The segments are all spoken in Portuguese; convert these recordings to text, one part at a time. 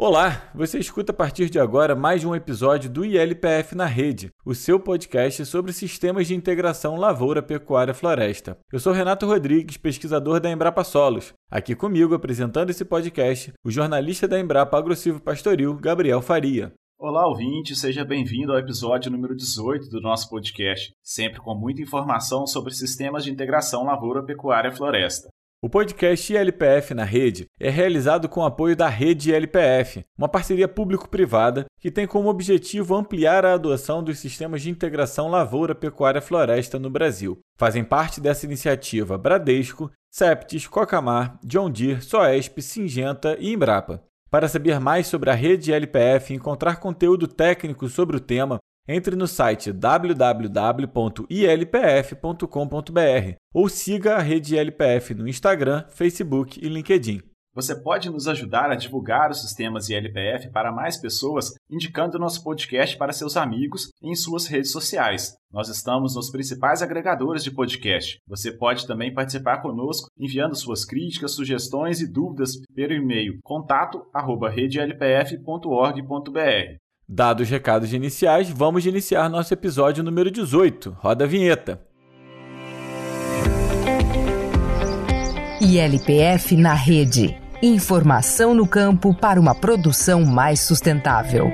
Olá, você escuta a partir de agora mais um episódio do ILPF na Rede, o seu podcast sobre sistemas de integração lavoura, pecuária, floresta. Eu sou Renato Rodrigues, pesquisador da Embrapa Solos. Aqui comigo, apresentando esse podcast, o jornalista da Embrapa Agressivo Pastoril, Gabriel Faria. Olá, ouvinte, seja bem-vindo ao episódio número 18 do nosso podcast, sempre com muita informação sobre sistemas de integração lavoura, pecuária, floresta. O podcast ILPF na Rede é realizado com o apoio da Rede ILPF, uma parceria público-privada que tem como objetivo ampliar a adoção dos sistemas de integração lavoura-pecuária-floresta no Brasil. Fazem parte dessa iniciativa Bradesco, Septis, Cocamar, John Deere, Soesp, Singenta e Embrapa. Para saber mais sobre a rede ILPF e encontrar conteúdo técnico sobre o tema, entre no site www.ilpf.com.br ou siga a rede ILPF no Instagram, Facebook e LinkedIn. Você pode nos ajudar a divulgar os sistemas ILPF para mais pessoas, indicando nosso podcast para seus amigos em suas redes sociais. Nós estamos nos principais agregadores de podcast. Você pode também participar conosco enviando suas críticas, sugestões e dúvidas pelo e-mail contato@redelpf.org.br. Dados os recados iniciais, vamos iniciar nosso episódio número 18. Roda a vinheta. ILPF na rede. Informação no campo para uma produção mais sustentável.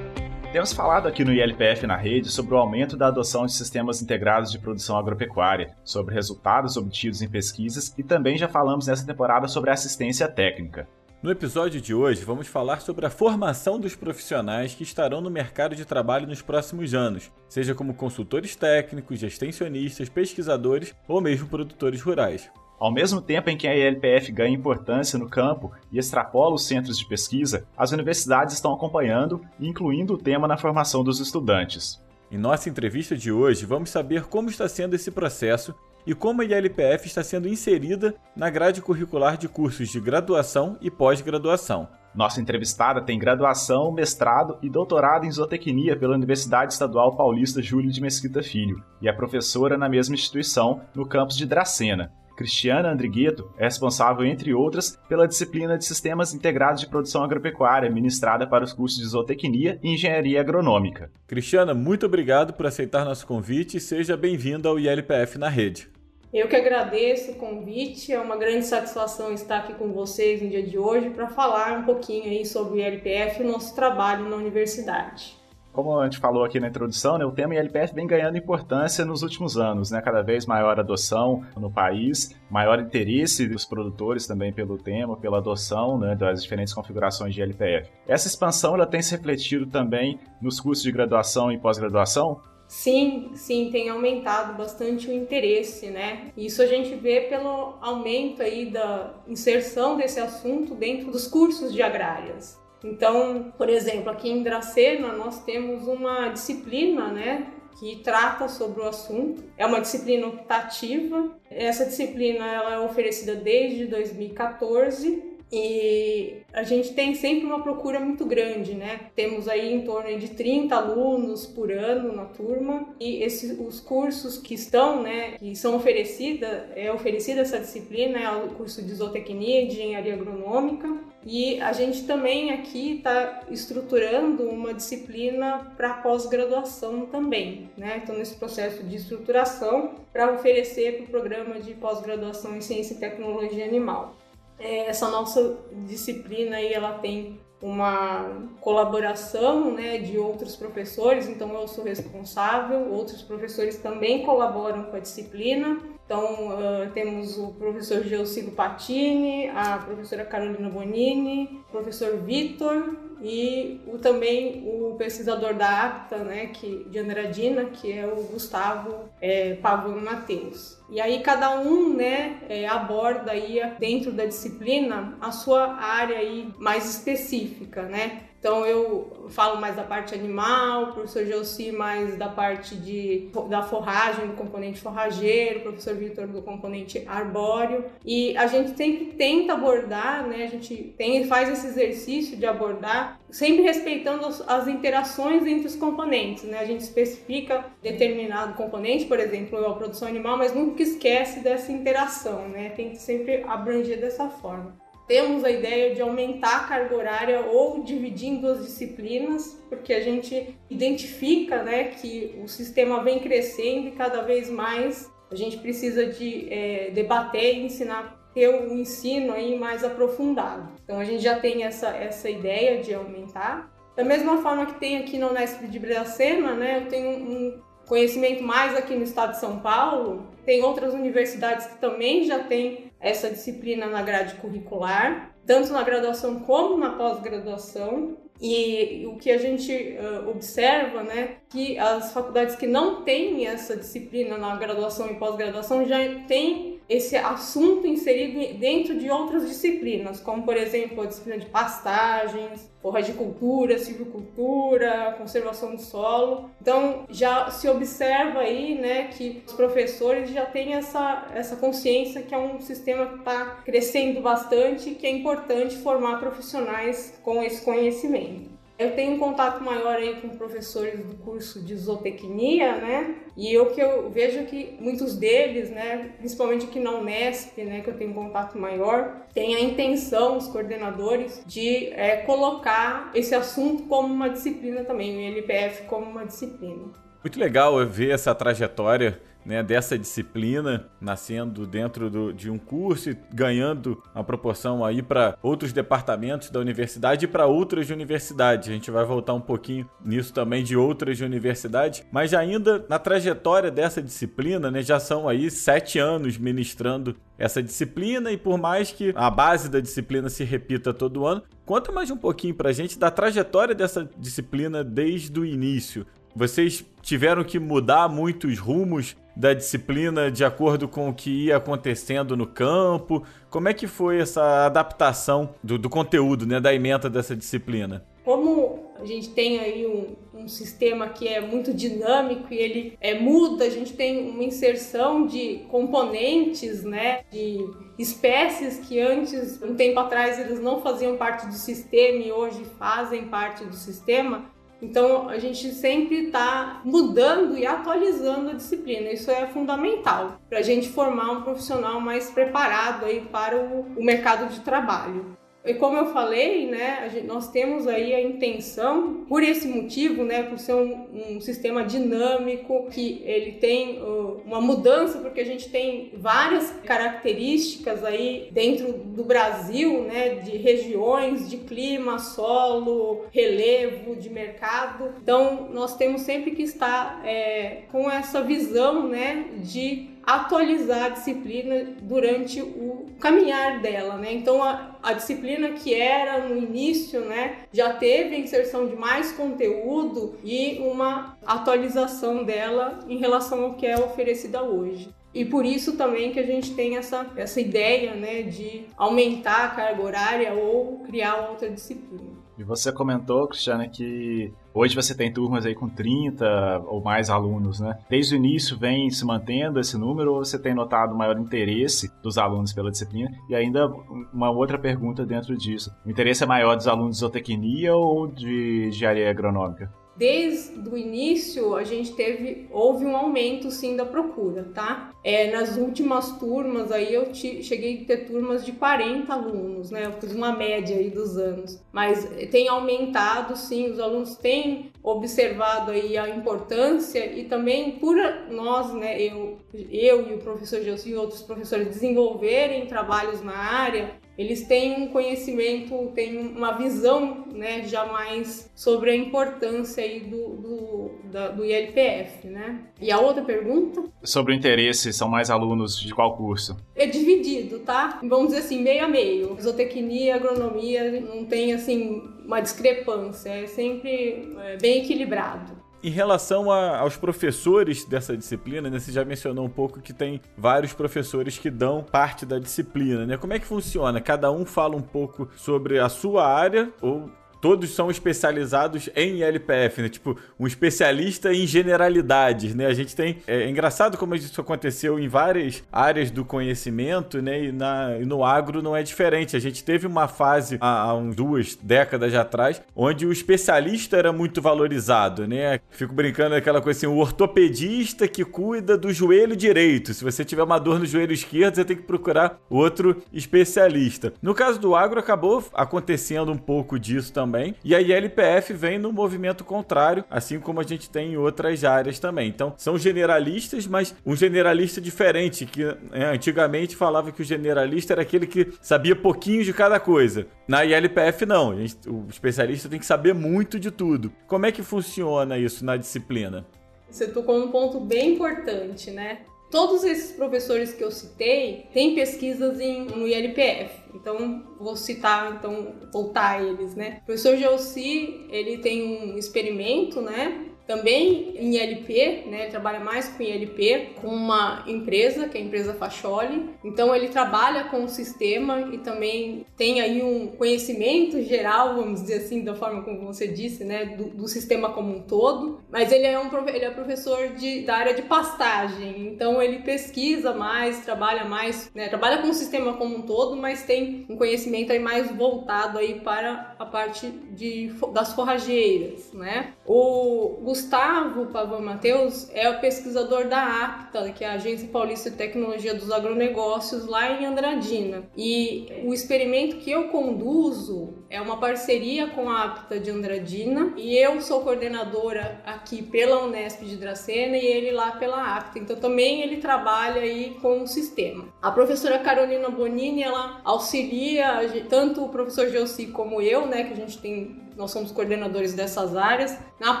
Temos falado aqui no ILPF na rede sobre o aumento da adoção de sistemas integrados de produção agropecuária, sobre resultados obtidos em pesquisas e também já falamos nessa temporada sobre assistência técnica. No episódio de hoje, vamos falar sobre a formação dos profissionais que estarão no mercado de trabalho nos próximos anos, seja como consultores técnicos, extensionistas, pesquisadores ou mesmo produtores rurais. Ao mesmo tempo em que a ILPF ganha importância no campo e extrapola os centros de pesquisa, as universidades estão acompanhando e incluindo o tema na formação dos estudantes. Em nossa entrevista de hoje, vamos saber como está sendo esse processo e como a ILPF está sendo inserida na grade curricular de cursos de graduação e pós-graduação. Nossa entrevistada tem graduação, mestrado e doutorado em zootecnia pela Universidade Estadual Paulista Júlio de Mesquita Filho e é professora na mesma instituição no campus de Dracena. Cristiana Andrigueto é responsável, entre outras, pela disciplina de Sistemas Integrados de Produção Agropecuária, ministrada para os cursos de Zootecnia e Engenharia Agronômica. Cristiana, muito obrigado por aceitar nosso convite e seja bem-vinda ao ILPF na Rede. Eu que agradeço o convite, é uma grande satisfação estar aqui com vocês no dia de hoje para falar um pouquinho aí sobre o ILPF e o nosso trabalho na universidade. Como a gente falou aqui na introdução, né, o tema ILPF vem ganhando importância nos últimos anos, né, cada vez maior adoção no país, maior interesse dos produtores também pelo tema, pela adoção né, das diferentes configurações de ILPF. Essa expansão ela tem se refletido também nos cursos de graduação e pós-graduação? Sim, sim, tem aumentado bastante o interesse, né? Isso a gente vê pelo aumento aí da inserção desse assunto dentro dos cursos de agrárias. Então, por exemplo, aqui em Dracena nós temos uma disciplina, né, que trata sobre o assunto. É uma disciplina optativa. Essa disciplina ela é oferecida desde 2014 e a gente tem sempre uma procura muito grande, né? Temos aí em torno de 30 alunos por ano na turma e esses, os cursos que estão, né, que são oferecida, é oferecida essa disciplina, é o curso de zootecnia e engenharia agronômica. E a gente também aqui está estruturando uma disciplina para pós-graduação também, né? Então, nesse processo de estruturação para oferecer para o programa de pós-graduação em ciência e tecnologia animal. É, essa nossa disciplina aí ela tem uma colaboração né, de outros professores, então eu sou responsável, outros professores também colaboram com a disciplina. Então uh, temos o professor Geocilo Patini, a professora Carolina Bonini, o professor Vitor e o, também o pesquisador da ACTA, né, que, de Andradina, que é o Gustavo é, Pavão Mateus. E aí cada um né, é, aborda aí dentro da disciplina a sua área aí mais específica, né? Então eu falo mais da parte animal, o professor Gelsi mais da parte de, da forragem, do componente forrageiro, o professor Vitor do componente arbóreo. E a gente sempre tenta abordar, né? A gente tem, faz esse exercício de abordar, sempre respeitando as, as interações entre os componentes, né? A gente especifica determinado componente, por exemplo, a produção animal, mas nunca esquece dessa interação, né? Tem que sempre abranger dessa forma. Temos a ideia de aumentar a carga horária ou dividir em duas disciplinas, porque a gente identifica né, que o sistema vem crescendo e cada vez mais a gente precisa de é, debater e ensinar ter um ensino aí mais aprofundado. Então a gente já tem essa, essa ideia de aumentar. Da mesma forma que tem aqui na Unesp de Dracena, né, eu tenho um conhecimento mais aqui no estado de São Paulo. Tem outras universidades que também já têm essa disciplina na grade curricular, tanto na graduação como na pós-graduação. E o que a gente uh, observa, né, que as faculdades que não têm essa disciplina na graduação e pós-graduação já têm esse assunto inserido dentro de outras disciplinas, como por exemplo a disciplina de pastagens, cultura, silvicultura, conservação do solo. Então já se observa aí, né, que os professores já têm essa, essa consciência que é um sistema que está crescendo bastante que é importante formar profissionais com esse conhecimento. Eu tenho um contato maior aí com professores do curso de zootecnia, né? E o que eu vejo que muitos deles, né, principalmente aqui na Unesp, né, que eu tenho um contato maior, tem a intenção, os coordenadores, de é, colocar esse assunto como uma disciplina também, o ILPF como uma disciplina. Muito legal ver essa trajetória né, dessa disciplina, nascendo dentro do, de um curso e ganhando uma proporção aí para outros departamentos da universidade e para outras universidades. A gente vai voltar um pouquinho nisso também de outras universidades, mas ainda na trajetória dessa disciplina, né, já são aí sete anos ministrando essa disciplina e por mais que a base da disciplina se repita todo ano, conta mais um pouquinho para a gente da trajetória dessa disciplina desde o início. Vocês tiveram que mudar muitos rumos da disciplina de acordo com o que ia acontecendo no campo? Como é que foi essa adaptação do, do conteúdo, né, da ementa dessa disciplina? Como a gente tem aí um, um, sistema que é muito dinâmico e ele é, muda, a gente tem uma inserção de componentes, né, de espécies que antes, um tempo atrás, eles não faziam parte do sistema e hoje fazem parte do sistema. Então a gente sempre está mudando e atualizando a disciplina. Isso é fundamental para a gente formar um profissional mais preparado aí para o, o mercado de trabalho. E como eu falei, né, gente, nós temos aí a intenção, por esse motivo, né, por ser um, um sistema dinâmico, que ele tem uh, uma mudança, porque a gente tem várias características aí dentro do Brasil, né, de regiões, de clima, solo, relevo, de mercado. Então, nós temos sempre que estar é, com essa visão, né, de atualizar a disciplina durante o caminhar dela, né? Então a, a, disciplina que era no início, né, já teve a inserção de mais conteúdo e uma atualização dela em relação ao que é oferecida hoje. E por isso também que a gente tem essa, essa ideia, né, de aumentar a carga horária ou criar outra disciplina. E você comentou, Cristiana, que hoje você tem turmas aí com 30 ou mais alunos, né? Desde o início vem se mantendo esse número ou você tem notado maior interesse dos alunos pela disciplina? E ainda uma outra pergunta dentro disso. O interesse é maior dos alunos de zootecnia ou de engenharia agronômica? Desde o início a gente teve houve um aumento sim da procura, tá? É, nas últimas turmas aí eu te, cheguei a ter turmas de 40 alunos, né? Eu fiz uma média aí dos anos, mas tem aumentado sim, os alunos têm observado aí a importância e também por nós, né, eu, eu e o professor Gelson e outros professores desenvolverem trabalhos na área, eles têm um conhecimento, têm uma visão né, já mais sobre a importância aí do, do, da, do ILPF. Né? E a outra pergunta? Sobre o interesse, são mais alunos de qual curso? É dividido, tá? Vamos dizer assim, meio a meio. Zootecnia, agronomia, não tem assim uma discrepância, é sempre é, bem equilibrado. Em relação a, aos professores dessa disciplina, né, você já mencionou um pouco que tem vários professores que dão parte da disciplina, né? Como é que funciona? Cada um fala um pouco sobre a sua área ou todos são especializados em LPF, né? Tipo, um especialista em generalidades, né? A gente tem. É, é engraçado como isso aconteceu em várias áreas do conhecimento, né? E, na, e no agro não é diferente. A gente teve uma fase há, há duas décadas atrás onde o especialista era muito valorizado, né? Fico brincando aquela coisa assim, o ortopedista que cuida do joelho direito. Se você tiver uma dor no joelho esquerdo, você tem que procurar outro especialista. No caso do agro, acabou acontecendo um pouco disso também. E a ILPF vem no movimento contrário, assim como a gente tem em outras áreas também. Então, são generalistas, mas um generalista diferente, que né, antigamente falava que o generalista era aquele que sabia pouquinho de cada coisa. Na ILPF, não. Gente, o especialista tem que saber muito de tudo. Como é que funciona isso na disciplina? Você tocou um ponto bem importante, né? Todos esses professores que eu citei têm pesquisas em, no ILPF, então vou citar, então voltar eles, né? O professor Gelsi, ele tem um experimento, né? Também em ILP, né? Ele trabalha mais com ILP, com uma empresa, que é a empresa Facholi. Então ele trabalha com o sistema e também tem aí um conhecimento geral, vamos dizer assim, da forma como você disse, né? Do, do sistema como um todo. Mas ele é um ele é professor de, da área de pastagem, então ele pesquisa mais, trabalha mais, né? Trabalha com o sistema como um todo, mas tem um conhecimento aí mais voltado aí para a parte de, das forrageiras, né? O Gustavo Pavão Mateus é o pesquisador da APTA, que é a Agência Paulista de Tecnologia dos Agronegócios, lá em Andradina. E o experimento que eu conduzo é uma parceria com a APTA de Andradina e eu sou coordenadora aqui pela Unesp de Dracena e ele lá pela APTA. Então também ele trabalha aí com o sistema. A professora Carolina Bonini, ela auxilia tanto o professor Gelsi como eu, né, que a gente tem nós somos coordenadores dessas áreas, na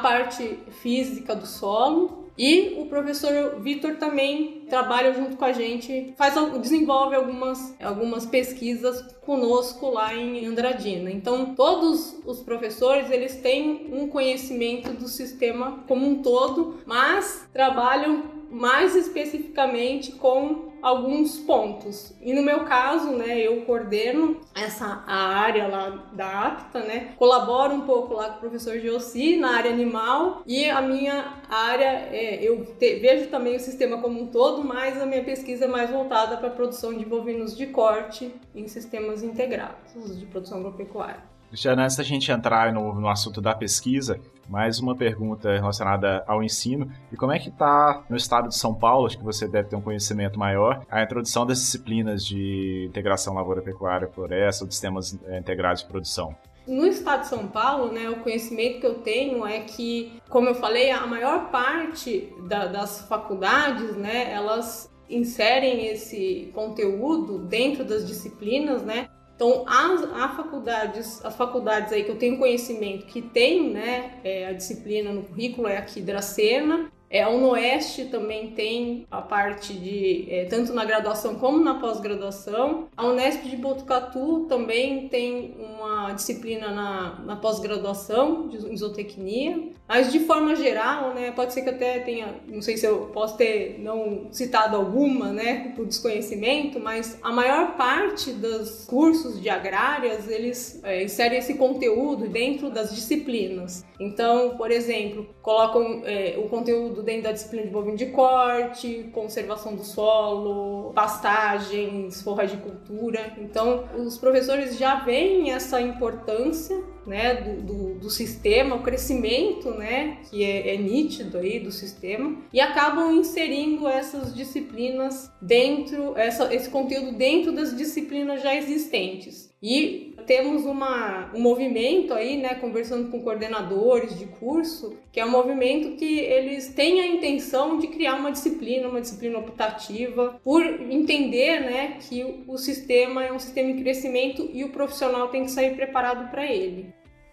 parte física do solo. E o professor Vitor também trabalha junto com a gente, faz, desenvolve algumas, algumas pesquisas conosco lá em Andradina. Então, todos os professores, eles têm um conhecimento do sistema como um todo, mas trabalham mais especificamente com alguns pontos. E no meu caso, né, eu coordeno essa área lá da APTA, né? Colaboro um pouco lá com o professor Geossi na área animal e a minha área é, eu te, vejo também o sistema como um todo, mas a minha pesquisa é mais voltada para a produção de bovinos de corte em sistemas integrados de produção agropecuária. Cristiano, antes da gente entrar no, no assunto da pesquisa, mais uma pergunta relacionada ao ensino. E como é que está no estado de São Paulo, acho que você deve ter um conhecimento maior, a introdução das disciplinas de integração lavoura-pecuária, floresta, ou de sistemas eh, integrados de produção? No estado de São Paulo, né, o conhecimento que eu tenho é que, como eu falei, a maior parte da, das faculdades, né, elas inserem esse conteúdo dentro das disciplinas, né, então, as, as, faculdades, as faculdades aí que eu tenho conhecimento que tem né, é, a disciplina no currículo é aqui Dracena, é, a Unoeste também tem a parte de, é, tanto na graduação como na pós-graduação. A Unesp de Botucatu também tem uma disciplina na, na pós-graduação de zootecnia. Mas de forma geral, né, pode ser que até tenha, não sei se eu posso ter não citado alguma, né, por desconhecimento, mas a maior parte dos cursos de agrárias, eles é, inserem esse conteúdo dentro das disciplinas. Então, por exemplo, colocam é, o conteúdo dentro da disciplina de bovino de corte, conservação do solo, pastagens, forragicultura. Então, os professores já veem essa importância né, do, do, do, sistema, o crescimento, né, que é, é, nítido aí do sistema, e acabam inserindo essas disciplinas dentro, essa, esse conteúdo dentro das disciplinas já existentes. E temos uma, um movimento aí, né, conversando com coordenadores de curso, que é um movimento que eles têm a intenção de criar uma disciplina, uma disciplina optativa, por entender, né, que o sistema é um sistema em crescimento e o profissional tem que sair preparado para ele.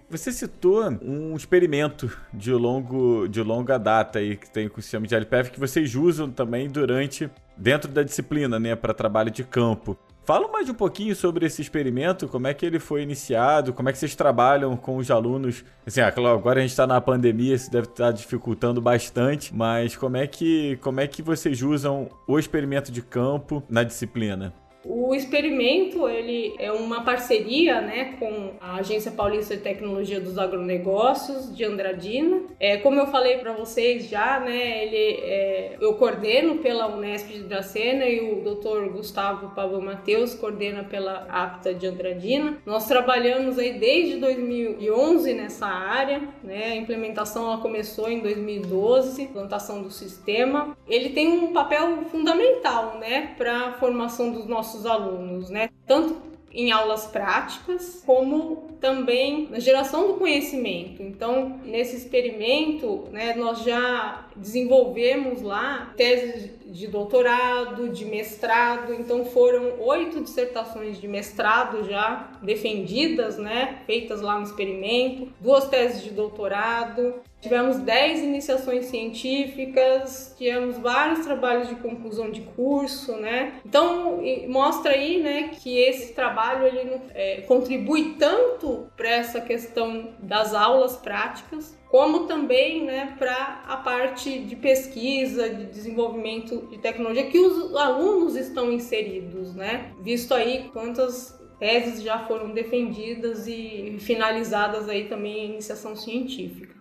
Você citou um experimento de, longo, de longa data aí que tem com o sistema de LPF que vocês usam também durante dentro da disciplina, né, para trabalho de campo. Fala mais um pouquinho sobre esse experimento, como é que ele foi iniciado, como é que vocês trabalham com os alunos. Assim, agora a gente está na pandemia, isso deve estar tá dificultando bastante, mas como é que como é que vocês usam o experimento de campo na disciplina? O experimento ele é uma parceria né, com a Agência Paulista de Tecnologia dos Agronegócios de Andradina. É, como eu falei para vocês já, né, ele, é, eu coordeno pela Unesp de Dracena e o Dr. Gustavo Pablo Mateus coordena pela APTA de Andradina. Nós trabalhamos aí desde 2011 nessa área, né, a implementação ela começou em 2012, implantação do sistema. Ele tem um papel fundamental né, para a formação dos nossos nossos alunos, né? Tanto em aulas práticas, como também na geração do conhecimento. Então, nesse experimento, né, nós já desenvolvemos lá teses de doutorado, de mestrado, então foram oito dissertações de mestrado já defendidas, né, feitas lá no experimento, duas teses de doutorado, tivemos dez iniciações científicas, tivemos vários trabalhos de conclusão de curso, né, então mostra aí, né, que esse trabalho ele é, contribui tanto para essa questão das aulas práticas, como também né, para a parte de pesquisa, de desenvolvimento de tecnologia que os alunos estão inseridos, né? Visto aí quantas teses já foram defendidas e finalizadas aí também em iniciação científica.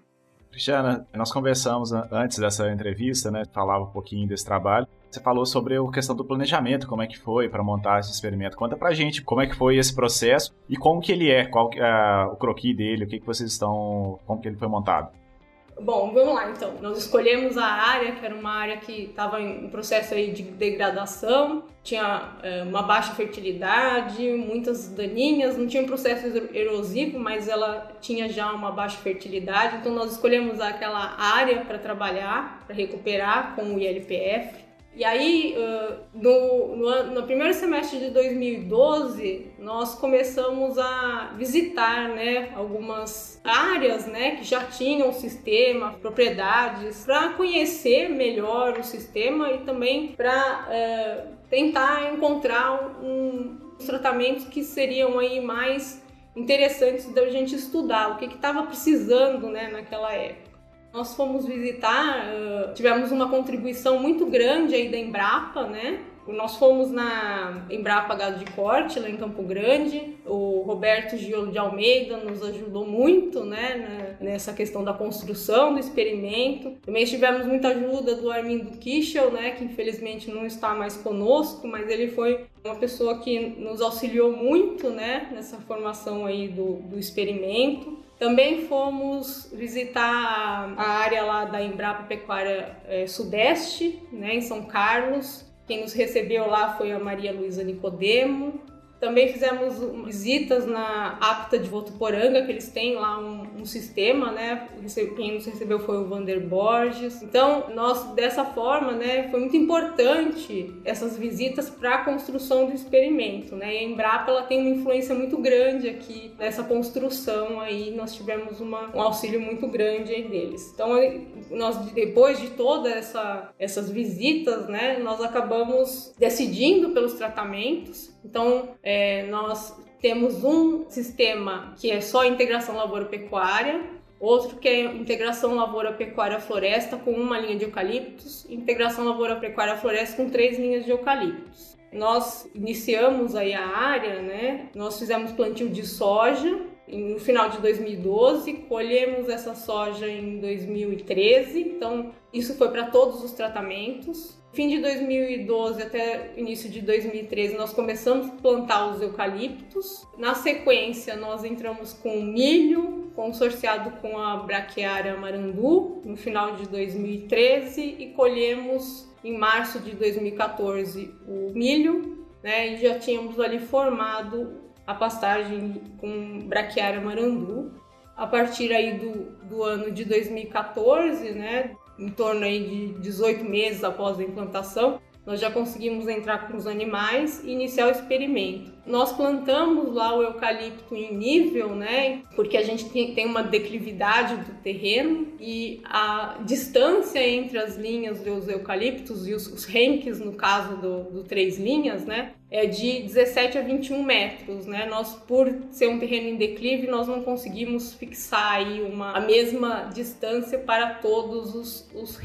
Cristiana, nós conversamos antes dessa entrevista, né? Falava um pouquinho desse trabalho. Você falou sobre a questão do planejamento, como é que foi para montar esse experimento. Conta pra gente como é que foi esse processo e como que ele é, qual é o croquis dele, o que, que vocês estão, como que ele foi montado. Bom, vamos lá então. Nós escolhemos a área, que era uma área que estava em processo aí de degradação, tinha é, uma baixa fertilidade, muitas daninhas, não tinha um processo erosivo, mas ela tinha já uma baixa fertilidade. Então nós escolhemos aquela área para trabalhar, para recuperar com o ILPF. E aí, no, no, no, primeiro semestre de 2012, nós começamos a visitar né, algumas áreas né, que já tinham sistema, propriedades, para conhecer melhor o sistema e também para é, tentar encontrar um, tratamentos que seriam aí mais interessantes da gente estudar, o que estava precisando né, naquela época. Nós fomos visitar, uh, tivemos uma contribuição muito grande aí da Embrapa, né? Nós fomos na Embrapa Gado de Corte, lá em Campo Grande. O Roberto Giolo de Almeida nos ajudou muito né, nessa questão da construção do experimento. Também tivemos muita ajuda do Armindo Kischel, né, que infelizmente não está mais conosco, mas ele foi uma pessoa que nos auxiliou muito né, nessa formação aí do, do experimento. Também fomos visitar a área lá da Embrapa Pecuária é, Sudeste, né, em São Carlos. Quem nos recebeu lá foi a Maria Luísa Nicodemo. Também fizemos visitas na Apta de Votuporanga, que eles têm lá um, um, sistema, né? Quem nos recebeu foi o Vander Borges. Então, nós, dessa forma, né, foi muito importante essas visitas para a construção do experimento, né? E a Embrapa, ela tem uma influência muito grande aqui nessa construção aí, nós tivemos uma, um auxílio muito grande aí deles. Então, nós, depois de todas essa, essas visitas, né, nós acabamos decidindo pelos tratamentos. Então, é, nós temos um sistema que é só integração lavoura-pecuária, outro que é integração lavoura-pecuária-floresta com uma linha de eucaliptos, integração lavoura-pecuária-floresta com três linhas de eucaliptos. Nós iniciamos aí a área, né? Nós fizemos plantio de soja no final de 2012, colhemos essa soja em 2013, então isso foi para todos os tratamentos. Fim de 2012 até início de 2013, nós começamos a plantar os eucaliptos. Na sequência, nós entramos com milho, consorciado com a braquiária marandu, no final de 2013, e colhemos em março de 2014 o milho, né? E já tínhamos ali formado a pastagem com braquiária marandu. A partir aí do, do ano de 2014, né, em torno aí de 18 meses após a implantação, nós já conseguimos entrar com os animais e iniciar o experimento. Nós plantamos lá o eucalipto em nível, né? Porque a gente tem uma declividade do terreno e a distância entre as linhas dos eucaliptos e os, renques, no caso do, do três linhas, né? é de 17 a 21 metros, né? Nós, por ser um terreno em declive, nós não conseguimos fixar aí uma, a mesma distância para todos os, os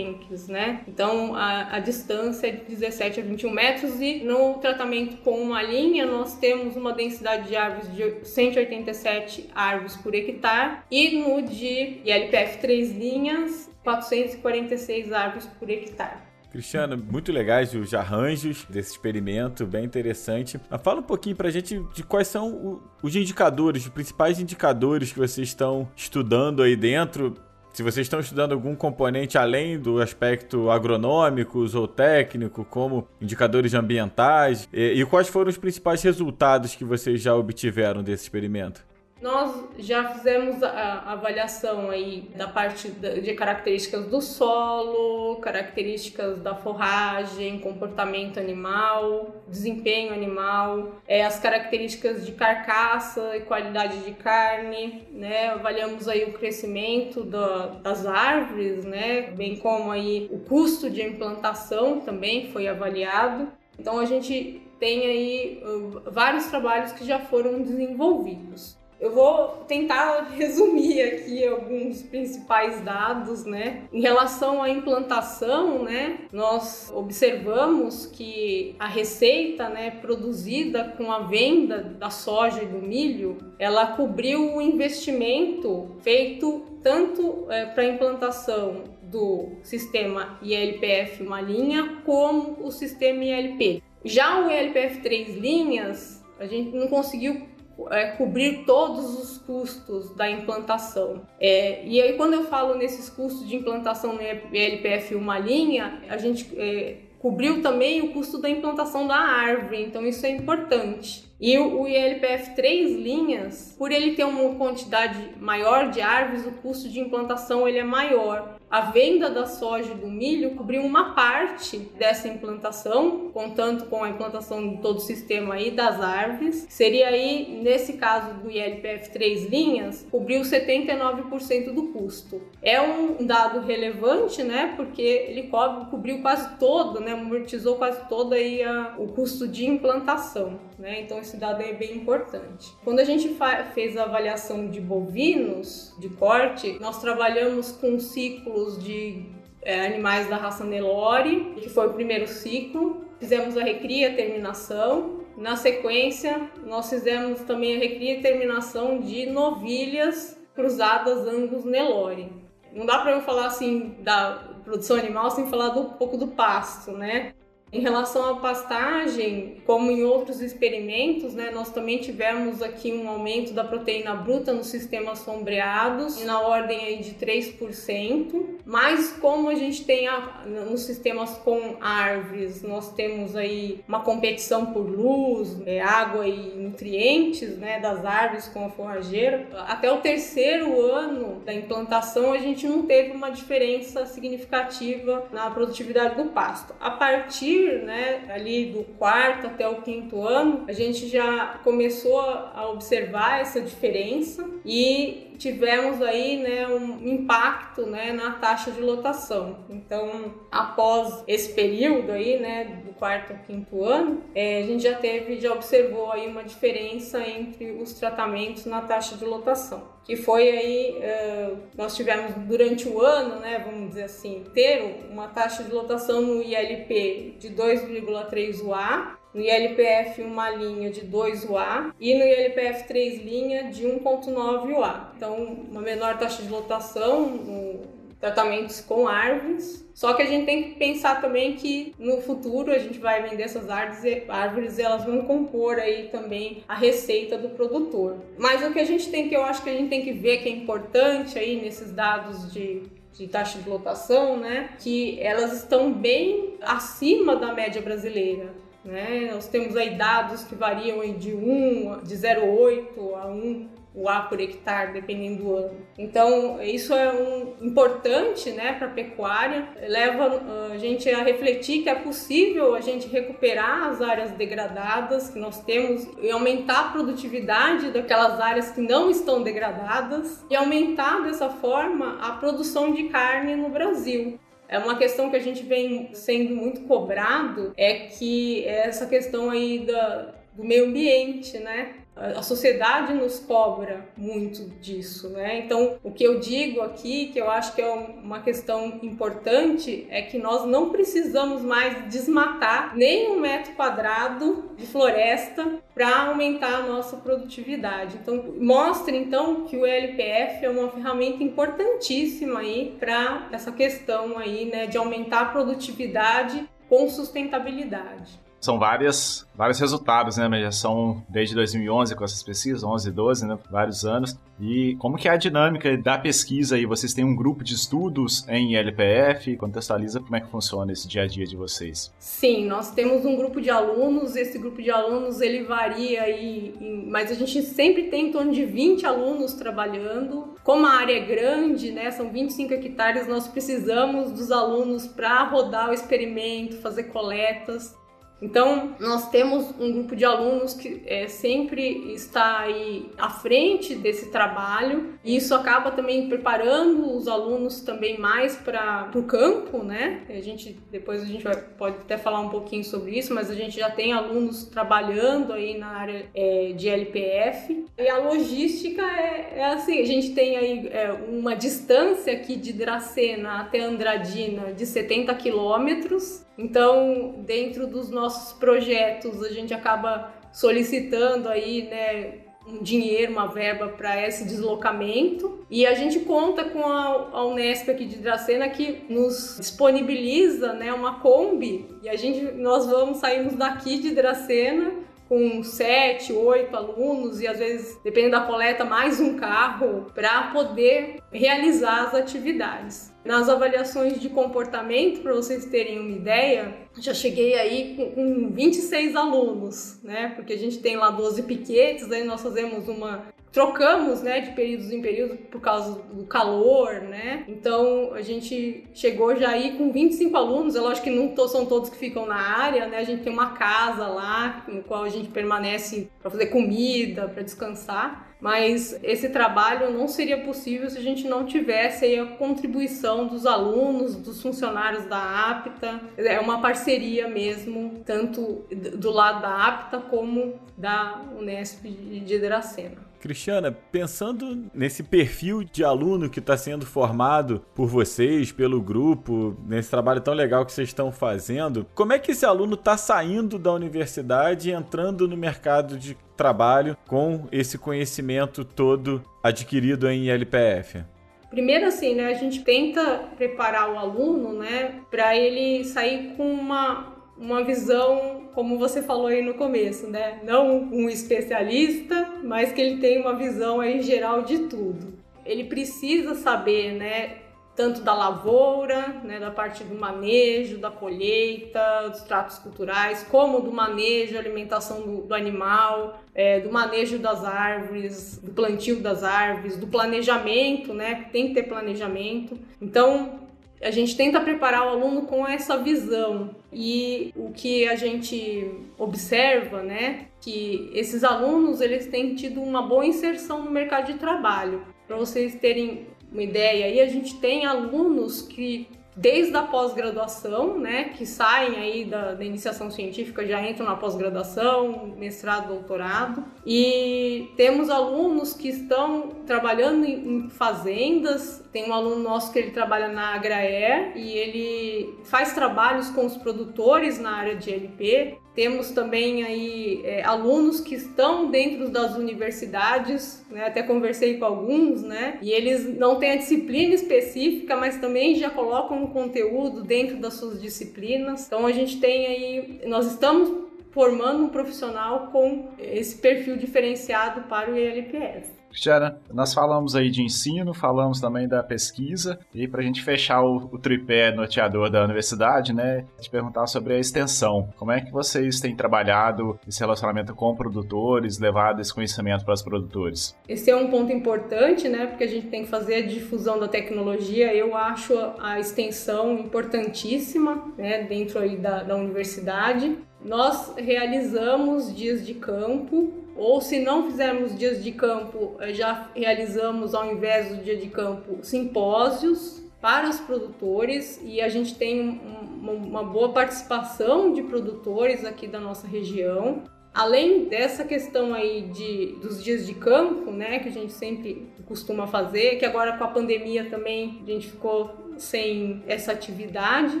né? Então, a, a distância é de 17 a 21 metros e no tratamento com uma linha, nós temos uma densidade de árvores de 187 árvores por hectare e no de ILPF 3 linhas, 446 árvores por hectare. Cristiano, muito legais os arranjos desse experimento, bem interessante. Mas fala um pouquinho pra gente de quais são os indicadores, os principais indicadores que vocês estão estudando aí dentro. Se vocês estão estudando algum componente além do aspecto agronômico ou técnico, como indicadores ambientais, e, quais foram os principais resultados que vocês já obtiveram desse experimento? Nós já fizemos a avaliação aí da parte de características do solo, características da forragem, comportamento animal, desempenho animal, é, as características de carcaça e qualidade de carne, né? Avaliamos aí o crescimento da, das árvores, né? Bem como aí o custo de implantação também foi avaliado. Então a gente tem aí uh, vários trabalhos que já foram desenvolvidos. Eu vou tentar resumir aqui alguns principais dados, né? Em relação à implantação, né, nós observamos que a receita, né, produzida com a venda da soja e do milho, ela cobriu o investimento feito tanto é, para a implantação do sistema ILPF uma linha como o sistema ILP. Já o ILPF três linhas, a gente não conseguiu é, cobrir todos os custos da implantação. É, e aí, quando eu falo nesses custos de implantação no LPF uma linha, a gente é, cobriu também o custo da implantação da árvore, então isso é importante. E o ILPF três linhas, por ele ter uma quantidade maior de árvores, o custo de implantação ele é maior a venda da soja e do milho cobriu uma parte dessa implantação, contando com a implantação de todo o sistema aí das árvores. Seria aí, nesse caso do ILPF 3 linhas, cobriu 79% do custo. É um dado relevante, né? Porque ele cobre, cobriu quase todo, né? Amortizou quase todo aí a, o custo de implantação, né? Então é bem importante. Quando a gente fez a avaliação de bovinos de corte, nós trabalhamos com ciclos de é, animais da raça Nelore, que foi o primeiro ciclo. Fizemos a recria e terminação. Na sequência, nós fizemos também a recria e terminação de novilhas cruzadas Angus Nelore. Não dá para eu falar assim da produção animal sem falar do, um pouco do pasto, né? Em relação à pastagem, como em outros experimentos, né, nós também tivemos aqui um aumento da proteína bruta nos sistemas sombreados, na ordem aí de 3%. Mas como a gente tem a, nos sistemas com árvores, nós temos aí uma competição por luz, é, água e nutrientes né, das árvores com a forrageira, até o terceiro ano da implantação a gente não teve uma diferença significativa na produtividade do pasto. A partir partir né, ali do quarto até o quinto ano, a gente já começou a observar essa diferença e tivemos aí né, um impacto né, na taxa de lotação. Então, após esse período aí, né, do quarto ao quinto ano, é, a gente já teve, já observou aí uma diferença entre os tratamentos na taxa de lotação, que foi aí, uh, nós tivemos durante o ano, né, vamos dizer assim, inteiro, uma taxa de lotação no ILP de 2,3 UA no ILPF uma linha de 2 UA e no ILPF 3 linha de 1.9 UA. Então, uma menor taxa de lotação no tratamentos com árvores. Só que a gente tem que pensar também que no futuro a gente vai vender essas árvores e árvores elas vão compor aí também a receita do produtor. Mas o que a gente tem que eu acho que a gente tem que ver que é importante aí nesses dados de de taxa de lotação, né, que elas estão bem acima da média brasileira. Né? Nós temos aí dados que variam de 1, de 0,8 a 1 o A por hectare, dependendo do ano. Então, isso é um, importante né, para a pecuária, leva ah, a gente a refletir que é possível a gente recuperar as áreas degradadas que nós temos e aumentar a produtividade daquelas áreas que não estão degradadas e aumentar dessa forma a produção de carne no Brasil. É uma questão que a gente vem sendo muito cobrado, é que essa questão aí da, do meio ambiente, né? A sociedade nos cobra muito disso, né? Então, o que eu digo aqui, que eu acho que é uma questão importante, é que nós não precisamos mais desmatar nem um metro quadrado de floresta para aumentar a nossa produtividade. Então, mostra então que o LPF é uma ferramenta importantíssima aí para essa questão aí, né, de aumentar a produtividade com sustentabilidade são várias, vários resultados, né? Mas já são desde 2011 com essas pesquisas, 11, 12, né? Vários anos. E como que é a dinâmica da pesquisa aí? Vocês têm um grupo de estudos em LPF? Contextualiza como é que funciona esse dia a dia de vocês. Sim, nós temos um grupo de alunos. Esse grupo de alunos, ele varia aí, mas a gente sempre tem em torno de 20 alunos trabalhando. Como a área é grande, né? São 25 hectares, nós precisamos dos alunos para rodar o experimento, fazer coletas. Então, nós temos um grupo de alunos que é, sempre está aí à frente desse trabalho, e isso acaba também preparando os alunos também mais para o campo, né? A gente depois a gente vai, pode até falar um pouquinho sobre isso, mas a gente já tem alunos trabalhando aí na área é, de LPF. E a logística é, é assim, a gente tem aí é, uma distância aqui de Dracena até Andradina de 70 quilômetros, então, dentro dos nossos projetos, a gente acaba solicitando aí, né, um dinheiro, uma verba para esse deslocamento. E a gente conta com a, Unesp aqui de Dracena que nos disponibiliza, né, uma Kombi. E a gente, nós vamos sairmos daqui de Dracena com sete, oito alunos e às vezes, dependendo da coleta, mais um carro para poder realizar as atividades. Nas avaliações de comportamento, para vocês terem uma ideia, já cheguei aí com, com 26 alunos, né? Porque a gente tem lá 12 piquetes, aí nós fazemos uma trocamos, né, de períodos em períodos por causa do calor, né? Então a gente chegou já aí com 25 alunos. É lógico que não são todos que ficam na área, né? A gente tem uma casa lá no qual a gente permanece para fazer comida, para descansar. Mas esse trabalho não seria possível se a gente não tivesse a contribuição dos alunos, dos funcionários da APTA. É uma parceria mesmo, tanto do lado da APTA como da Unesp de Dracena. Cristiana, pensando nesse perfil de aluno que está sendo formado por vocês, pelo grupo, nesse trabalho tão legal que vocês estão fazendo, como é que esse aluno está saindo da universidade e entrando no mercado de trabalho com esse conhecimento todo adquirido em LPF? Primeiro assim, né, a gente tenta preparar o aluno, né, para ele sair com uma uma visão, como você falou aí no começo, né? Não um especialista, mas que ele tem uma visão aí geral de tudo. Ele precisa saber, né, tanto da lavoura, né, da parte do manejo, da colheita, dos tratos culturais, como do manejo, alimentação do, do animal, é, do manejo das árvores, do plantio das árvores, do planejamento, né? Tem que ter planejamento. Então, a gente tenta preparar o aluno com essa visão e o que a gente observa, né, que esses alunos eles têm tido uma boa inserção no mercado de trabalho. Para vocês terem uma ideia, aí a gente tem alunos que desde a pós-graduação, né, que saem aí da, da, iniciação científica, já entram na pós-graduação, mestrado, doutorado, e temos alunos que estão trabalhando em, em, fazendas, tem um aluno nosso que ele trabalha na Agraer e ele faz trabalhos com os produtores na área de LP, temos também aí é, alunos que estão dentro das universidades, né? até conversei com alguns, né? E eles não têm a disciplina específica, mas também já colocam um conteúdo dentro das suas disciplinas. Então a gente tem aí, nós estamos formando um profissional com esse perfil diferenciado para o ILPF. Cristiana, nós falamos aí de ensino, falamos também da pesquisa, e para a gente fechar o, o, tripé norteador da universidade, né, te perguntar sobre a extensão. Como é que vocês têm trabalhado esse relacionamento com produtores, levado esse conhecimento para os produtores? Esse é um ponto importante, né, porque a gente tem que fazer a difusão da tecnologia. Eu acho a extensão importantíssima, né, dentro aí da, da universidade. Nós realizamos dias de campo ou se não fizermos dias de campo, eh, já realizamos ao invés do dia de campo simpósios para os produtores. E a gente tem um, uma boa participação de produtores aqui da nossa região. Além dessa questão aí de, dos dias de campo, né, que a gente sempre costuma fazer, que agora com a pandemia também a gente ficou sem essa atividade,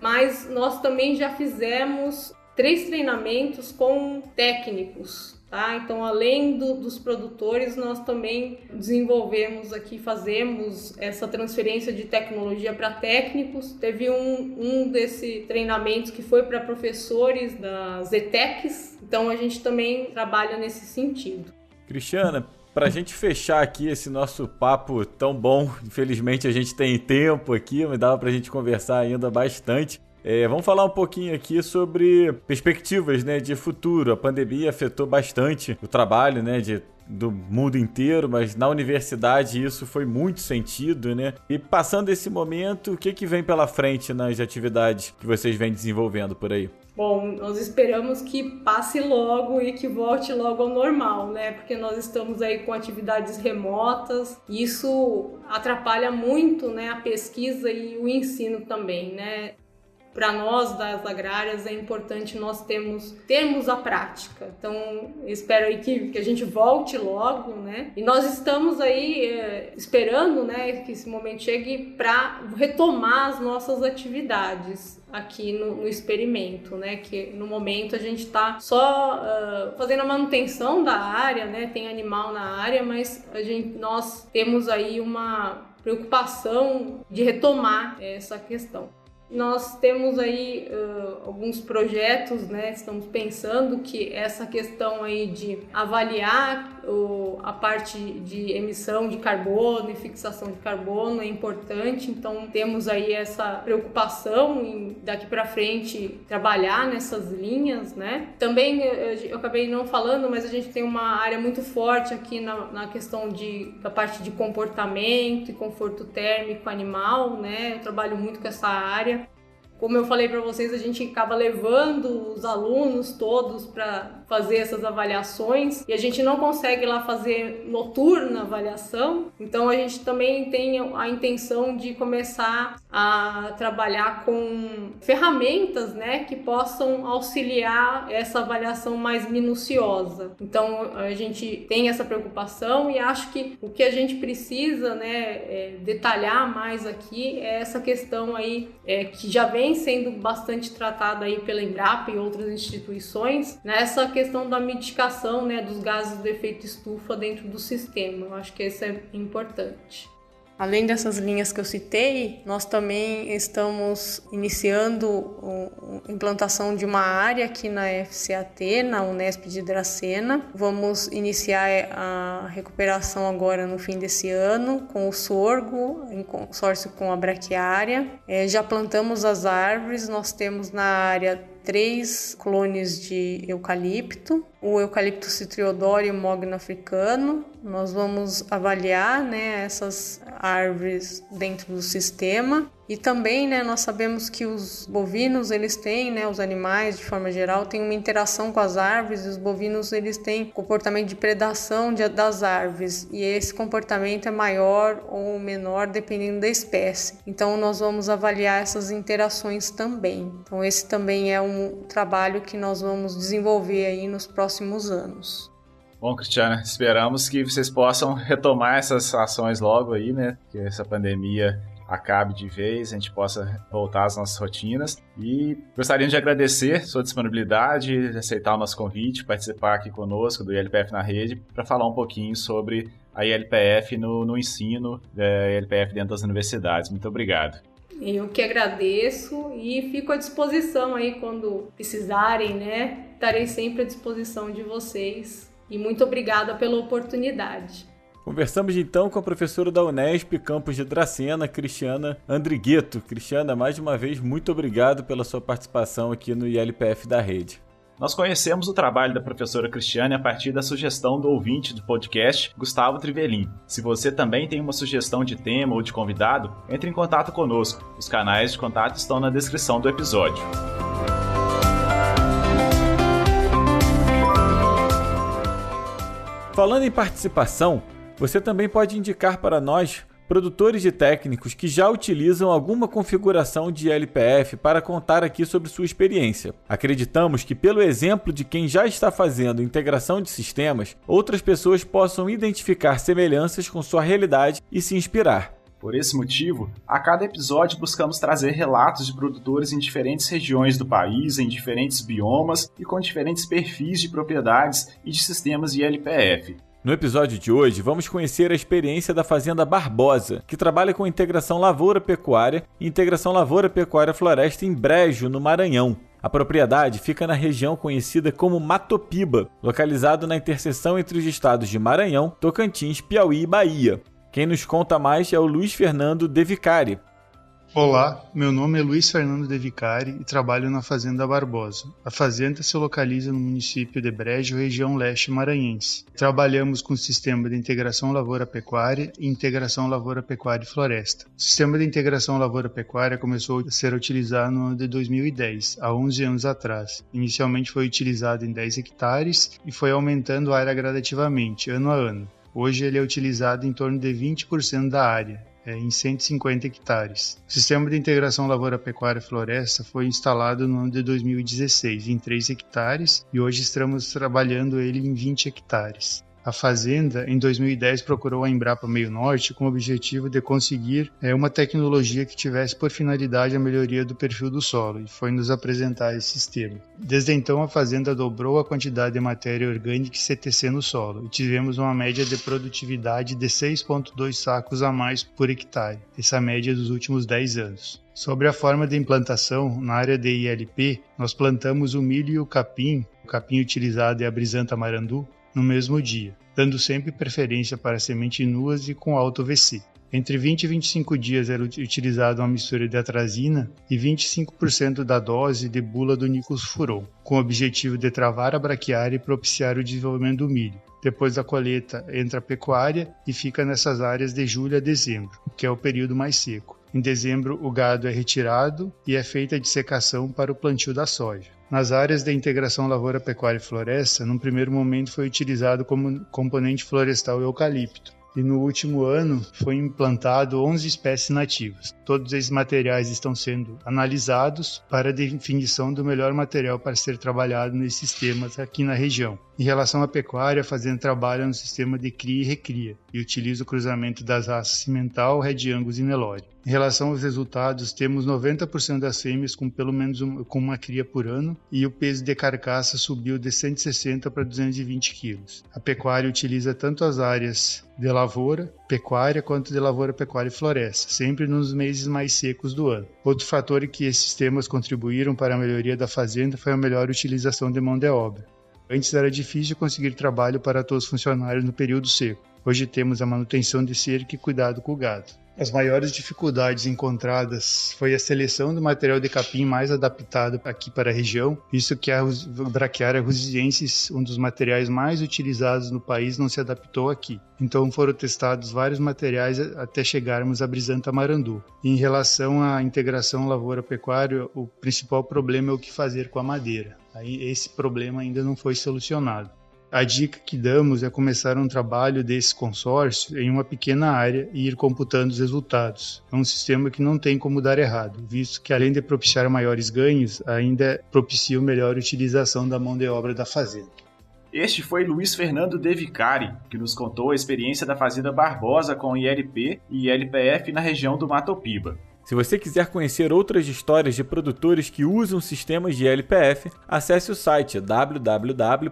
mas nós também já fizemos três treinamentos com técnicos Tá? Então, além do, dos produtores, nós também desenvolvemos aqui, fazemos essa transferência de tecnologia para técnicos. Teve um, um desses treinamentos que foi para professores das ETECs, então a gente também trabalha nesse sentido. Cristiana, para a gente fechar aqui esse nosso papo tão bom, infelizmente a gente tem tempo aqui, mas dava para a gente conversar ainda bastante. É, vamos falar um pouquinho aqui sobre perspectivas né, de futuro. A pandemia afetou bastante o trabalho né, de do mundo inteiro, mas na universidade isso foi muito sentido, né? E passando esse momento, o que, que vem pela frente nas atividades que vocês vêm desenvolvendo por aí? Bom, nós esperamos que passe logo e que volte logo ao normal, né? Porque nós estamos aí com atividades remotas, e isso atrapalha muito, né, a pesquisa e o ensino também, né? Para nós das agrárias é importante nós termos, termos a prática. Então, espero aí que, que a gente volte logo, né? E nós estamos aí é, esperando, né, que esse momento chegue para retomar as nossas atividades aqui no, no, experimento, né? Que no momento a gente está só uh, fazendo a manutenção da área, né? Tem animal na área, mas a gente, nós temos aí uma preocupação de retomar essa questão. Nós temos aí uh, alguns projetos, né? Estamos pensando que essa questão aí de avaliar o, a parte de emissão de carbono e fixação de carbono é importante. Então temos aí essa preocupação em daqui para frente trabalhar nessas linhas, né? Também eu, eu, acabei não falando, mas a gente tem uma área muito forte aqui na, na questão de da parte de comportamento e conforto térmico animal, né? Eu trabalho muito com essa área. Como eu falei para vocês, a gente acaba levando os alunos todos para fazer essas avaliações e a gente não consegue lá fazer noturna avaliação. Então a gente também tem a intenção de começar a trabalhar com ferramentas, né, que possam auxiliar essa avaliação mais minuciosa. Então a gente tem essa preocupação e acho que o que a gente precisa, né, é detalhar mais aqui é essa questão aí é, que já vem sendo bastante tratada aí pela Embrapa e outras instituições nessa questão da mitigação, né, dos gases do efeito estufa dentro do sistema. Eu acho que isso é importante. Além dessas linhas que eu citei, nós também estamos iniciando a implantação de uma área aqui na FCAT, na Unesp de Dracena. Vamos iniciar a recuperação agora no fim desse ano com o sorgo, em consórcio com a braquiária. É, já plantamos as árvores, nós temos na área três clones de eucalipto, o eucalipto citriodoro e o mogno africano. Nós vamos avaliar né, essas árvores dentro do sistema e também, né, nós sabemos que os bovinos, eles têm, né, os animais de forma geral, têm uma interação com as árvores, e os bovinos eles têm comportamento de predação de, das árvores, e esse comportamento é maior ou menor dependendo da espécie. Então nós vamos avaliar essas interações também. Então esse também é um trabalho que nós vamos desenvolver aí nos próximos anos. Bom, Cristiana, esperamos que vocês possam retomar essas ações logo aí, né? Que essa pandemia acabe de vez, a gente possa voltar às nossas rotinas. E gostaria de agradecer sua disponibilidade, de aceitar o nosso convite, participar aqui conosco do ILPF na Rede, para falar um pouquinho sobre a ILPF no, no ensino, da é, ILPF dentro das universidades. Muito obrigado. Eu que agradeço e fico à disposição aí quando precisarem, né? Estarei sempre à disposição de vocês. E muito obrigada pela oportunidade. Conversamos então com a professora da Unesp, campus de Dracena, Cristiana Andrigueto. Cristiana, mais uma vez, muito obrigado pela sua participação aqui no ILPF da Rede. Nós conhecemos o trabalho da professora Cristiane a partir da sugestão do ouvinte do podcast, Gustavo Trivelin. Se você também tem uma sugestão de tema ou de convidado, entre em contato conosco. Os canais de contato estão na descrição do episódio. Falando em participação, você também pode indicar para nós produtores de técnicos que já utilizam alguma configuração de LPF para contar aqui sobre sua experiência. Acreditamos que, pelo exemplo de quem já está fazendo integração de sistemas, outras pessoas possam identificar semelhanças com sua realidade e se inspirar. Por esse motivo, a cada episódio buscamos trazer relatos de produtores em diferentes regiões do país, em diferentes biomas e com diferentes perfis de propriedades e de sistemas de LPF. No episódio de hoje, vamos conhecer a experiência da Fazenda Barbosa, que trabalha com integração lavoura-pecuária e integração lavoura-pecuária-floresta em Brejo, no Maranhão. A propriedade fica na região conhecida como Matopiba, localizado na interseção entre os estados de Maranhão, Tocantins, Piauí e Bahia. Quem nos conta mais é o Luiz Fernando De Vicari, Olá, meu nome é Luiz Fernando De Vicari e trabalho na Fazenda Barbosa. A fazenda se localiza no município de Brejo, região leste maranhense. Trabalhamos com o sistema de integração lavoura-pecuária e integração lavoura-pecuária e floresta. O sistema de integração lavoura-pecuária começou a ser utilizado no ano de 2010, há 11 anos atrás. Inicialmente foi utilizado em 10 hectares e foi aumentando a área gradativamente, ano a ano. Hoje ele é utilizado em torno de 20% da área é, em 150 hectares. O sistema de integração lavoura-pecuária-floresta foi instalado no ano de 2016 em 3 hectares e hoje estamos trabalhando ele em 20 hectares. A Fazenda, em 2010, procurou a Embrapa Meio Norte com o objetivo de conseguir é, uma tecnologia que tivesse por finalidade a melhoria do perfil do solo e foi nos apresentar esse sistema. Desde então, a Fazenda dobrou a quantidade de matéria orgânica e CTC no solo e tivemos uma média de produtividade de 6,2 sacos a mais por hectare, essa média dos últimos 10 anos. Sobre a forma de implantação, na área de ILP, nós plantamos o milho e o capim, o capim utilizado é a brisanta marandu, no mesmo dia, dando sempre preferência para sementes nuas e com alto VC. Entre 20 e 25 dias era utilizada uma mistura de atrazina e 25% da dose de bula do nicofuron, com o objetivo de travar a braquiária e propiciar o desenvolvimento do milho. Depois da colheita, entra a pecuária e fica nessas áreas de julho a dezembro, que é o período mais seco. Em dezembro, o gado é retirado e é feita a dissecação para o plantio da soja. Nas áreas da integração lavoura, pecuária e floresta, num primeiro momento foi utilizado como componente florestal eucalipto, e no último ano foi implantado 11 espécies nativas. Todos esses materiais estão sendo analisados para a definição do melhor material para ser trabalhado nesses sistemas aqui na região. Em relação à pecuária, fazendo trabalho no sistema de cria e recria e utiliza o cruzamento das raças cimental, Red Angus e Nelore. Em relação aos resultados, temos 90% das fêmeas com pelo menos uma, com uma cria por ano e o peso de carcaça subiu de 160 para 220 quilos. A pecuária utiliza tanto as áreas de lavoura, pecuária, quanto de lavoura, pecuária e floresta, sempre nos meses mais secos do ano. Outro fator em que esses sistemas contribuíram para a melhoria da fazenda foi a melhor utilização de mão de obra. Antes era difícil conseguir trabalho para todos os funcionários no período seco. Hoje temos a manutenção de cerca e cuidado com o gado. As maiores dificuldades encontradas foi a seleção do material de capim mais adaptado aqui para a região, visto que a Brachiaria rusiensis, um dos materiais mais utilizados no país, não se adaptou aqui. Então foram testados vários materiais até chegarmos à Brisanta Marandu. Em relação à integração lavoura-pecuária, o principal problema é o que fazer com a madeira. Aí esse problema ainda não foi solucionado. A dica que damos é começar um trabalho desse consórcio em uma pequena área e ir computando os resultados. É um sistema que não tem como dar errado, visto que além de propiciar maiores ganhos, ainda propicia melhor utilização da mão de obra da fazenda. Este foi Luiz Fernando De Vicari, que nos contou a experiência da Fazenda Barbosa com ILP e ILPF na região do Matopiba. Se você quiser conhecer outras histórias de produtores que usam sistemas de LPF, acesse o site www.ilpf.com.br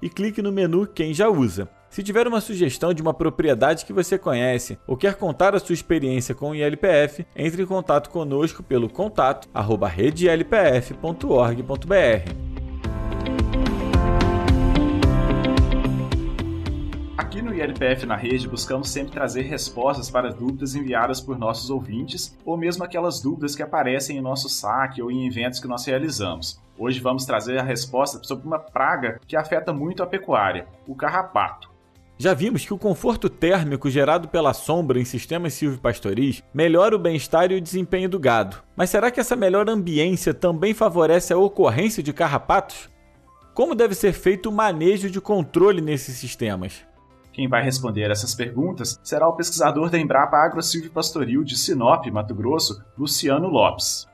e clique no menu Quem já usa. Se tiver uma sugestão de uma propriedade que você conhece ou quer contar a sua experiência com o ILPF, entre em contato conosco pelo contato Aqui no ILPF na Rede buscamos sempre trazer respostas para dúvidas enviadas por nossos ouvintes ou mesmo aquelas dúvidas que aparecem em nosso saque ou em eventos que nós realizamos. Hoje vamos trazer a resposta sobre uma praga que afeta muito a pecuária, o carrapato. Já vimos que o conforto térmico gerado pela sombra em sistemas silvipastoris melhora o bem-estar e o desempenho do gado. Mas será que essa melhor ambiência também favorece a ocorrência de carrapatos? Como deve ser feito o manejo de controle nesses sistemas? Quem vai responder essas perguntas será o pesquisador da Embrapa Agro Pastoril de Sinop, Mato Grosso, Luciano Lopes.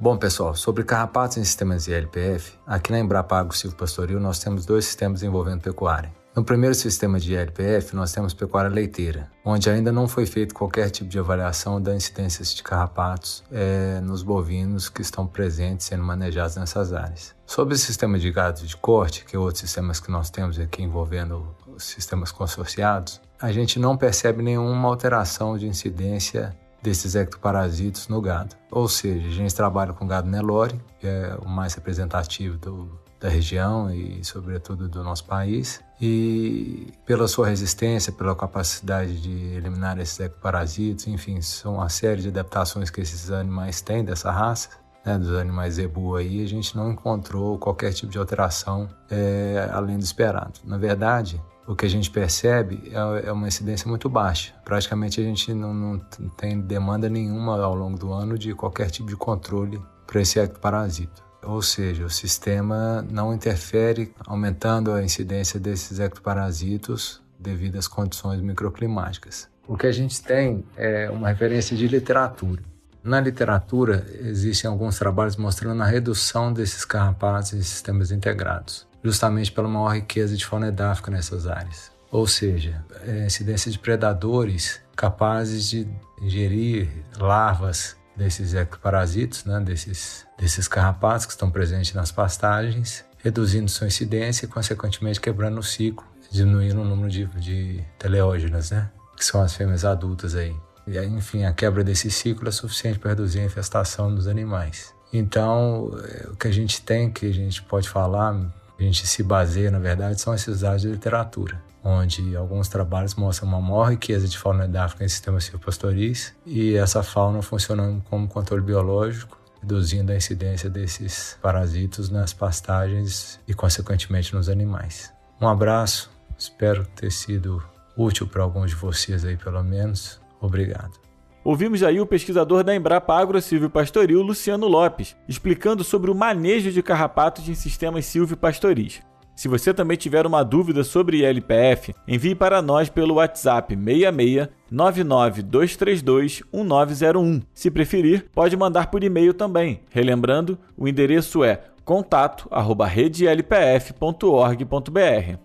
Bom, pessoal, sobre carrapatos em sistemas ILPF, aqui na Embrapa Agro Pastoril nós temos dois sistemas envolvendo pecuária. No primeiro sistema de LPF, nós temos pecuária leiteira, onde ainda não foi feito qualquer tipo de avaliação da incidência de carrapatos é, nos bovinos que estão presentes sendo manejados nessas áreas. Sobre o sistema de gado de corte, que é outro sistema que nós temos aqui envolvendo sistemas consorciados, a gente não percebe nenhuma alteração de incidência desses ectoparasitos no gado. Ou seja, a gente trabalha com gado Nelore, que é o mais representativo do, da região e, sobretudo, do nosso país. E pela sua resistência, pela capacidade de eliminar esses ectoparasitos, enfim, são uma série de adaptações que esses animais têm dessa raça. Né, dos animais zebu aí, a gente não encontrou qualquer tipo de alteração é, além do esperado. Na verdade, o que a gente percebe é, é uma incidência muito baixa. Praticamente a gente não, não tem demanda nenhuma ao longo do ano de qualquer tipo de controle para esse ectoparasito ou seja, o sistema não interfere aumentando a incidência desses ectoparasitos devido às condições microclimáticas. O que a gente tem é uma referência de literatura. Na literatura, existem alguns trabalhos mostrando a redução desses carrapatos em sistemas integrados, justamente pela maior riqueza de fauna edáfica nessas áreas. Ou seja, é, incidência de predadores capazes de ingerir larvas desses ectoparasitos, né, desses, desses carrapatos que estão presentes nas pastagens, reduzindo sua incidência e, consequentemente, quebrando o ciclo, diminuindo o número de, de teleógenas, né, que são as fêmeas adultas aí. E enfim, a quebra desse ciclo é suficiente para reduzir a infestação dos animais. Então, é, o que a gente tem, que a gente pode falar, a gente se baseia, na verdade, são esses dados de literatura onde alguns trabalhos mostram uma maior riqueza de fauna edáfica em sistemas silvopastoris e essa fauna funcionando como controle biológico, reduzindo a incidência desses parasitos nas pastagens e, consequentemente, nos animais. Um abraço, espero ter sido útil para alguns de vocês aí, pelo menos. Obrigado. Ouvimos aí o pesquisador da Embrapa Agro Pastoril, Luciano Lopes, explicando sobre o manejo de carrapatos em sistemas silvipastoris. Se você também tiver uma dúvida sobre ILPF, envie para nós pelo WhatsApp 66 99232 1901. Se preferir, pode mandar por e-mail também. Relembrando, o endereço é contato@redelpf.org.br.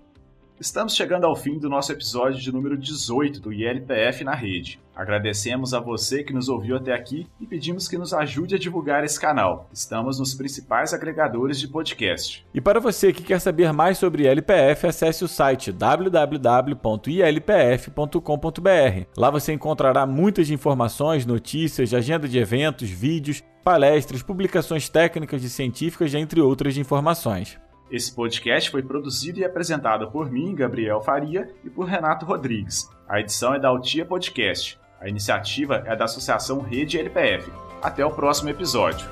Estamos chegando ao fim do nosso episódio de número 18 do ILPF na rede. Agradecemos a você que nos ouviu até aqui e pedimos que nos ajude a divulgar esse canal. Estamos nos principais agregadores de podcast. E para você que quer saber mais sobre ILPF, acesse o site www.ilpf.com.br. Lá você encontrará muitas informações, notícias, agenda de eventos, vídeos, palestras, publicações técnicas e científicas, entre outras informações. Esse podcast foi produzido e apresentado por mim, Gabriel Faria, e por Renato Rodrigues. A edição é da Altia Podcast. A iniciativa é da Associação Rede LPF. Até o próximo episódio.